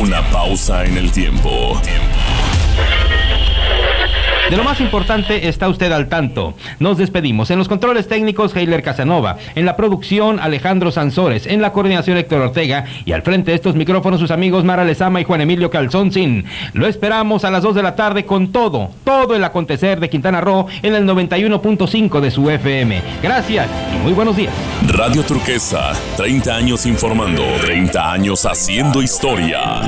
Una pausa en el tiempo. De lo más importante está usted al tanto. Nos despedimos. En los controles técnicos, Heiler Casanova. En la producción, Alejandro Sansores. En la coordinación, Héctor Ortega. Y al frente de estos micrófonos, sus amigos Mara Lezama y Juan Emilio Calzoncin. Lo esperamos a las 2 de la tarde con todo, todo el acontecer de Quintana Roo en el 91.5 de su FM. Gracias y muy buenos días. Radio Turquesa, 30 años informando, 30 años haciendo historia.